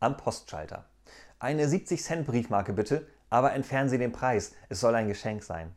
am Postschalter. Eine 70 Cent Briefmarke bitte, aber entfernen Sie den Preis, es soll ein Geschenk sein.